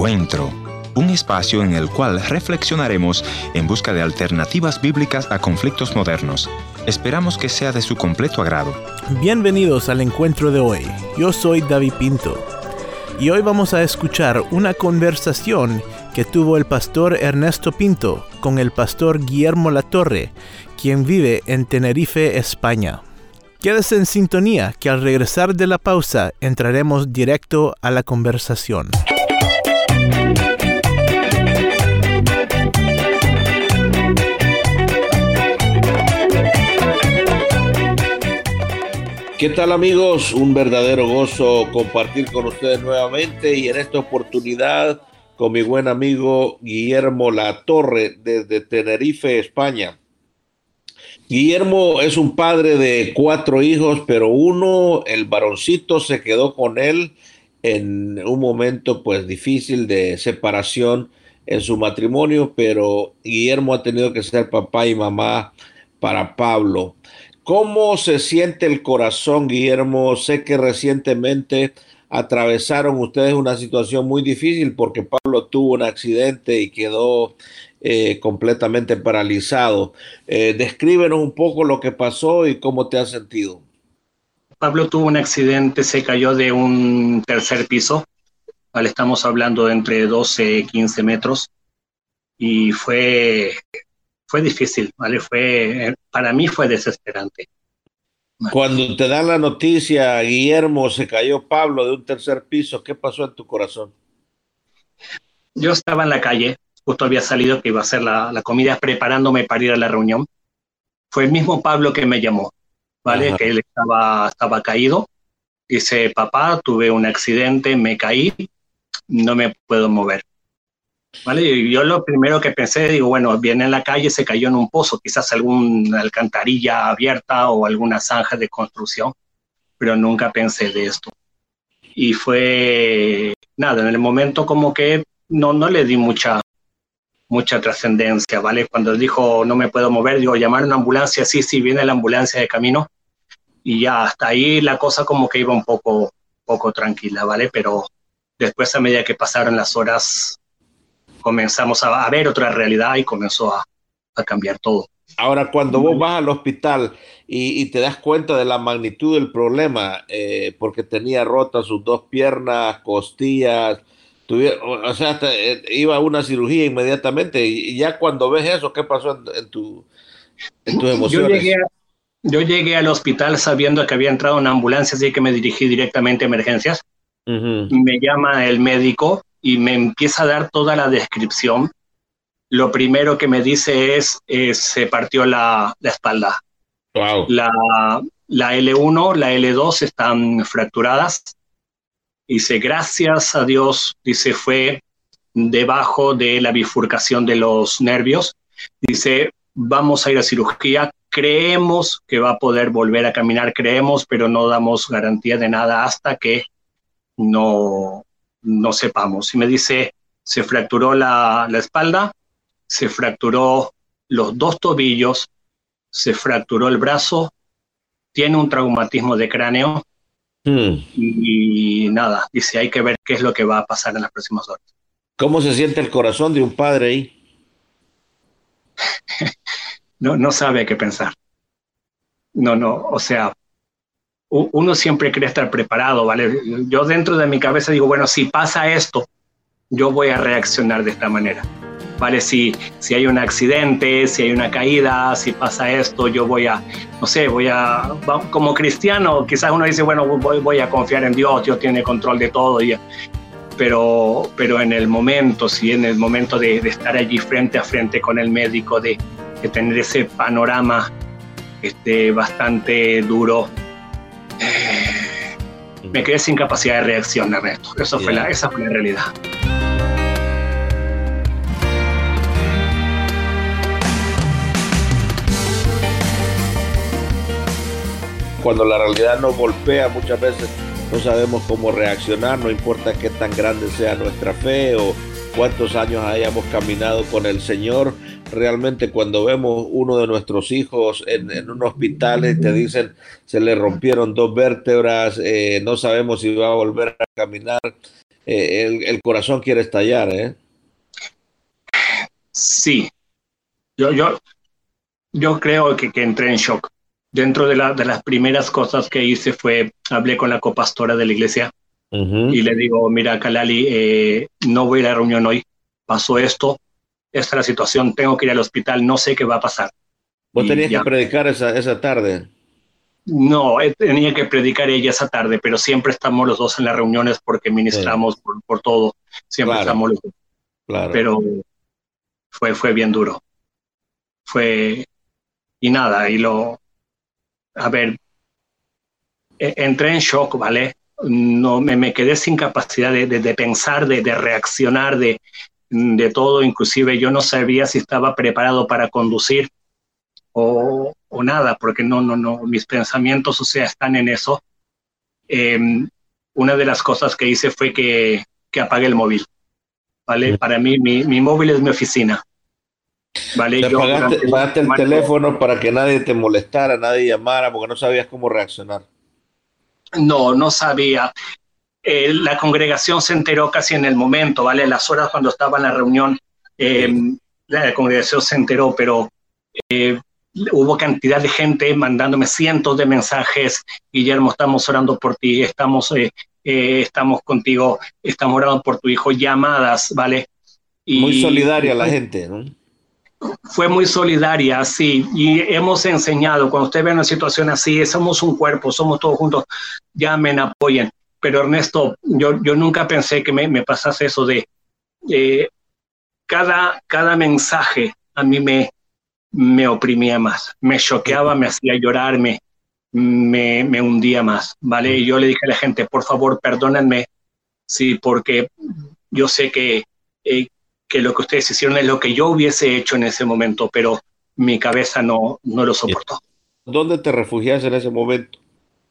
Encuentro, un espacio en el cual reflexionaremos en busca de alternativas bíblicas a conflictos modernos. Esperamos que sea de su completo agrado. Bienvenidos al encuentro de hoy. Yo soy David Pinto. Y hoy vamos a escuchar una conversación que tuvo el pastor Ernesto Pinto con el pastor Guillermo Latorre, quien vive en Tenerife, España. Quédese en sintonía que al regresar de la pausa entraremos directo a la conversación. ¿Qué tal amigos? Un verdadero gozo compartir con ustedes nuevamente y en esta oportunidad con mi buen amigo Guillermo Latorre desde Tenerife, España. Guillermo es un padre de cuatro hijos, pero uno, el varoncito, se quedó con él en un momento pues difícil de separación en su matrimonio, pero Guillermo ha tenido que ser papá y mamá para Pablo. ¿Cómo se siente el corazón, Guillermo? Sé que recientemente atravesaron ustedes una situación muy difícil porque Pablo tuvo un accidente y quedó eh, completamente paralizado. Eh, descríbenos un poco lo que pasó y cómo te has sentido. Pablo tuvo un accidente, se cayó de un tercer piso, estamos hablando de entre 12 y 15 metros, y fue, fue difícil, ¿vale? Fue, para mí fue desesperante. Cuando te dan la noticia, Guillermo, se cayó Pablo de un tercer piso, ¿qué pasó en tu corazón? Yo estaba en la calle, justo había salido que iba a hacer la, comida preparándome para ir a la reunión. Fue el mismo Pablo que me llamó, ¿vale? Que él estaba, estaba caído. Dice, papá, tuve un accidente, me caí, no me puedo mover. ¿Vale? Yo lo primero que pensé, digo, bueno, viene en la calle, se cayó en un pozo, quizás alguna alcantarilla abierta o alguna zanja de construcción, pero nunca pensé de esto. Y fue, nada, en el momento como que no, no le di mucha, mucha trascendencia, ¿vale? Cuando dijo no me puedo mover, digo, llamar a una ambulancia, sí, sí, viene la ambulancia de camino. Y ya hasta ahí la cosa como que iba un poco, poco tranquila, ¿vale? Pero después a medida que pasaron las horas, comenzamos a, ver otra realidad y comenzó a, a, cambiar todo. Ahora, cuando vos vas al hospital y, y te das cuenta de la magnitud del problema, eh, porque tenía rotas sus dos piernas, costillas, o sea, eh, iba a una cirugía inmediatamente y, ya cuando ves eso, ¿qué pasó en, tu, tus emociones? Yo llegué, al hospital sabiendo que había entrado una ambulancia, así que me dirigí directamente a emergencias. Me llama el médico y me empieza a dar toda la descripción. Lo primero que me dice es, eh, se partió la, la espalda. Wow. La, la L1, la L2 están fracturadas Dice, gracias a Dios, dice, fue debajo de la bifurcación de los nervios. Dice, vamos a ir a cirugía, creemos que va a poder volver a caminar, creemos, pero no damos garantía de nada hasta que no, no sepamos. Y me dice, se fracturó la, la espalda, se fracturó los dos tobillos, se fracturó el brazo, tiene un traumatismo de cráneo Hmm. Y, nada, dice, hay que ver qué es lo que va a pasar en las próximas horas. ¿Cómo se siente el corazón de un padre ahí? no, no sabe qué pensar. No, no, o sea, uno siempre quiere estar preparado, ¿vale? Yo dentro de mi cabeza digo, bueno, si pasa esto, yo voy a reaccionar de esta manera. ¿vale? Si, si hay un accidente, si hay una caída, si pasa esto, yo voy a, no sé, voy a, como cristiano, quizás uno dice, bueno, voy, voy a confiar en Dios, Dios tiene control de todo, y, pero, pero en el momento, si en el momento de, estar allí frente a frente con el médico, de, tener ese panorama este, bastante duro, me quedé sin capacidad de reaccionar a esto. Eso fue la, esa fue la realidad. cuando la realidad nos golpea muchas veces no sabemos cómo reaccionar, no importa qué tan grande sea nuestra fe o cuántos años hayamos caminado con el Señor. Realmente cuando vemos uno de nuestros hijos en, un hospital y te dicen se le rompieron dos vértebras, eh, no sabemos si va a volver a caminar, eh, el, corazón quiere estallar, ¿eh? Sí. Yo, yo, yo creo que, que entré en shock. Dentro de, la, de las primeras cosas que hice fue, hablé con la copastora de la iglesia y le digo, mira, Kalali, eh, no voy a la reunión hoy, pasó esto, esta es la situación, tengo que ir al hospital, no sé qué va a pasar. ¿Vos tenías que predicar esa, esa tarde? No, eh, tenía que predicar ella esa tarde, pero siempre estamos los dos en las reuniones porque ministramos por, por, todo, siempre estamos los dos. Claro. Pero fue, fue bien duro. Fue, y nada, y lo, a ver, e, entré en shock, ¿vale? No, me, me quedé sin capacidad de, de, de pensar, de, de reaccionar, de, de todo, inclusive yo no sabía si estaba preparado para conducir o, o nada, porque no, no, no, mis pensamientos, o sea, están en eso. Eh, una de las cosas que hice fue que, que apagué el móvil, ¿vale? Para mí, mi, mi móvil es mi oficina. ¿Vale? Yo apagaste, el teléfono para que nadie te molestara, nadie llamara, porque no sabías cómo reaccionar. No, no sabía. Eh, la congregación se enteró casi en el momento, ¿vale? Las horas cuando estaba en la reunión, eh, la congregación se enteró, pero eh, hubo cantidad de gente mandándome cientos de mensajes, Guillermo, estamos orando por ti, estamos, eh, estamos contigo, estamos orando por tu hijo, llamadas, ¿vale? Y, muy solidaria la gente, ¿no? Fue muy solidaria, sí, y hemos enseñado, cuando usted ve una situación así, somos un cuerpo, somos todos juntos, llamen, apoyen. Pero Ernesto, yo, yo nunca pensé que me, me pasase eso de eh, cada, cada mensaje a mí me, me oprimía más, me choqueaba, me hacía llorar, me, me, hundía más, ¿vale? Yo le dije a la gente, por favor, perdónenme, sí, porque yo sé que, eh, que lo que ustedes hicieron es lo que yo hubiese hecho en ese momento, pero mi cabeza no, no lo soportó. ¿Dónde te refugias en ese momento?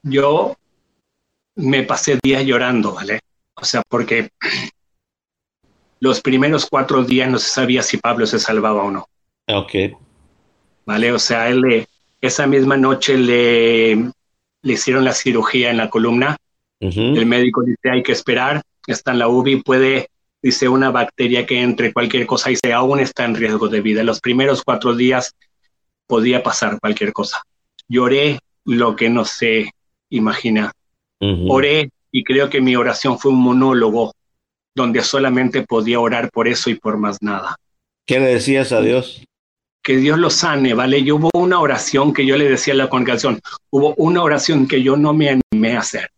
Yo me pasé días llorando, ¿vale? O sea, porque los primeros cuatro días no se sabía si Pablo se salvaba o no. Ok. ¿vale? O sea, él le, esa misma noche le, le hicieron la cirugía en la columna. El médico dice, hay que esperar, está en la UBI, puede, dice, una bacteria que entre cualquier cosa, dice, aún está en riesgo de vida. Los primeros cuatro días podía pasar cualquier cosa. Lloré lo que no se imagina. Oré y creo que mi oración fue un monólogo donde solamente podía orar por eso y por más nada. ¿Qué le decías a Dios? que Dios lo sane, ¿vale? Yo hubo una oración que yo le decía a la congregación, hubo una oración que yo no me animé a hacer.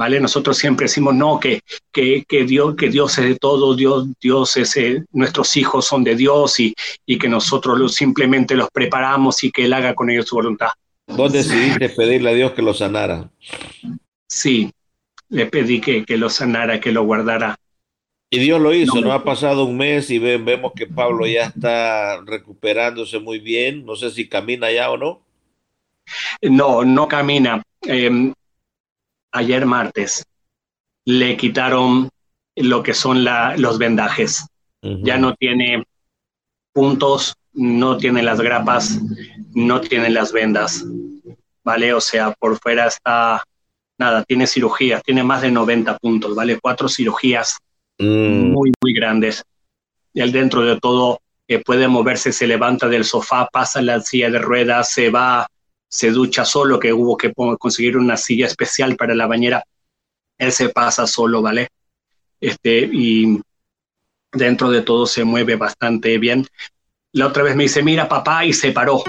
¿Vale? Nosotros siempre decimos, no, que, que, que, Dios, que Dios es de todo, Dios, Dios es, eh, nuestros hijos son de Dios y, y que nosotros los, simplemente los preparamos y que Él haga con ellos su voluntad. ¿Vos decidiste pedirle a Dios que lo sanara? Sí, le pedí que, que lo sanara, que lo guardara y Dios lo hizo, no, ha pasado un mes y vemos que Pablo ya está recuperándose muy bien. No sé si camina ya o no. No, no camina. Eh, ayer martes le quitaron lo que son la, los vendajes. Uh -huh. Ya no tiene puntos, no tiene las grapas, no tiene las vendas. ¿Vale? O sea, por fuera está, nada, tiene cirugías, tiene más de 90 puntos, ¿vale? Cuatro cirugías mm. muy, muy grandes. Él dentro de todo eh, puede moverse, se levanta del sofá, pasa la silla de ruedas, se va, se ducha solo, que hubo que conseguir una silla especial para la bañera. Él se pasa solo, ¿vale? Este, y dentro de todo se mueve bastante bien. La otra vez me dice, mira papá, y se paró.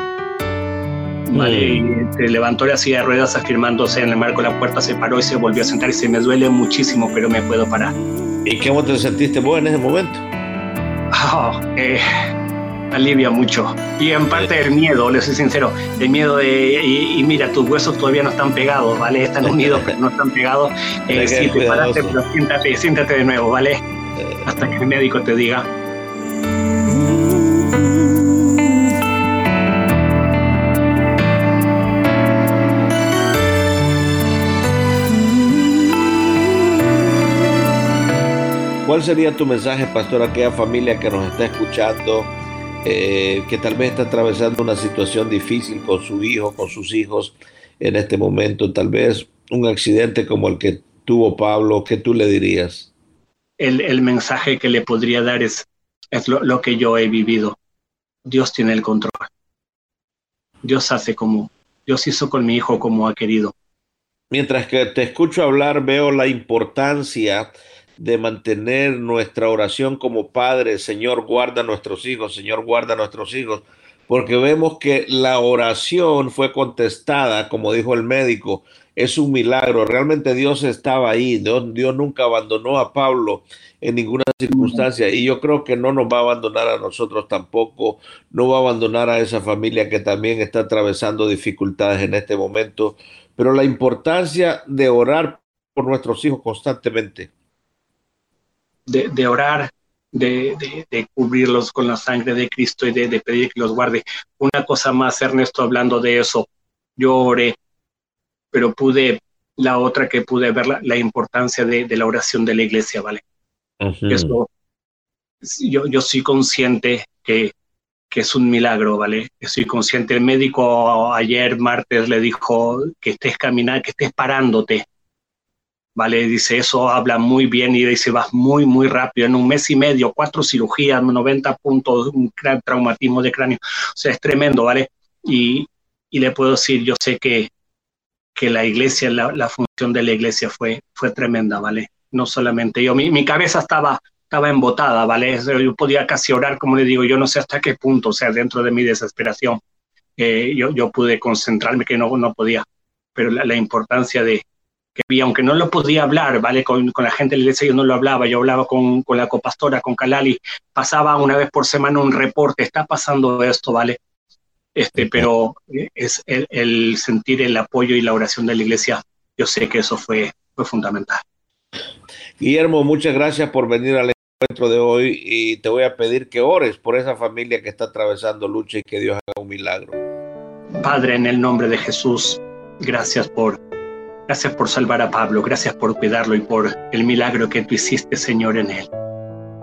¿vale? Y se levantó la silla de ruedas afirmándose en el marco de la puerta, se paró y se volvió a sentar y se me duele muchísimo, pero me puedo parar. ¿Y cómo te sentiste vos en ese momento? Oh, eh, alivia mucho. Y en parte el miedo, le soy sincero, el miedo de, y, y, mira, tus huesos todavía no están pegados, ¿vale? Están unidos, pero no están pegados. Eh, sí, te paraste, pero siéntate, siéntate de nuevo, ¿vale? Hasta que el médico te diga. ¿Cuál sería tu mensaje, pastor, a aquella familia que nos está escuchando, eh, que tal vez está atravesando una situación difícil con su hijo, con sus hijos en este momento? Tal vez un accidente como el que tuvo Pablo, ¿qué tú le dirías? El, mensaje que le podría dar es, es lo, que yo he vivido. Dios tiene el control. Dios hace como, Dios hizo con mi hijo como ha querido. Mientras que te escucho hablar, veo la importancia de mantener nuestra oración como Padre, Señor, guarda a nuestros hijos, Señor, guarda a nuestros hijos, porque vemos que la oración fue contestada, como dijo el médico, es un milagro. Realmente Dios estaba ahí, Dios, Dios nunca abandonó a Pablo en ninguna circunstancia y yo creo que no nos va a abandonar a nosotros tampoco, no va a abandonar a esa familia que también está atravesando dificultades en este momento, pero la importancia de orar por nuestros hijos constantemente. De, de orar, de, de, cubrirlos con la sangre de Cristo y de, pedir que los guarde. Una cosa más, Ernesto, hablando de eso, yo oré, pero pude, la otra que pude ver la, importancia de, la oración de la iglesia, ¿vale? Eso, yo, yo soy consciente que, que es un milagro, ¿vale? Estoy consciente. El médico ayer, martes, le dijo que estés caminando, que estés parándote, ¿vale? Dice, eso habla muy bien y dice, vas muy, muy rápido. En un mes y medio, cuatro cirugías, 90 puntos, un traumatismo de cráneo. O sea, es tremendo, ¿vale? Y, y le puedo decir, yo sé que, que la iglesia, la, función de la iglesia fue, fue tremenda, ¿vale? No solamente yo, mi, mi cabeza estaba, estaba embotada, ¿vale? Yo podía casi orar, como le digo, yo no sé hasta qué punto, o sea, dentro de mi desesperación, eh, yo, yo pude concentrarme que no, no podía, pero la importancia de, que vi, aunque no lo podía hablar, ¿vale? Con, con, la gente de la iglesia yo no lo hablaba, yo hablaba con, con la copastora, con Kalali, pasaba una vez por semana un reporte, está pasando esto, ¿vale? Este, pero es el, el, sentir el apoyo y la oración de la iglesia, yo sé que eso fue, fue fundamental. Guillermo, muchas gracias por venir al encuentro de hoy y te voy a pedir que ores por esa familia que está atravesando lucha y que Dios haga un milagro. Padre, en el nombre de Jesús, gracias por Gracias por salvar a Pablo, gracias por cuidarlo y por el milagro que tú hiciste, Señor, en él.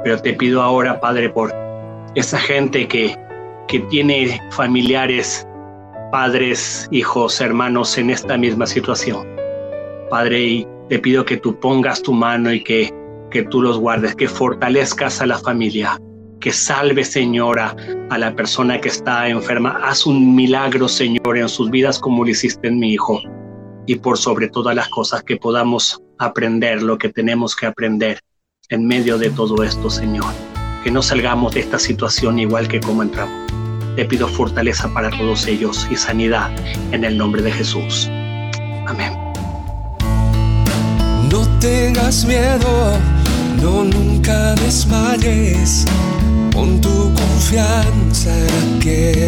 Pero te pido ahora, Padre, por esa gente que, que tiene familiares, padres, hijos, hermanos en esta misma situación. Padre, y te pido que tú pongas tu mano y que, que tú los guardes, que fortalezcas a la familia, que salve, Señora, a la persona que está enferma. Haz un milagro, Señor, en sus vidas como lo hiciste en mi hijo y por sobre todas las cosas que podamos aprender lo que tenemos que aprender en medio de todo esto, Señor. Que no salgamos de esta situación igual que como entramos. Te pido fortaleza para todos ellos y sanidad en el nombre de Jesús. Amén. No tengas miedo, no nunca desmayes, con tu confianza en aquel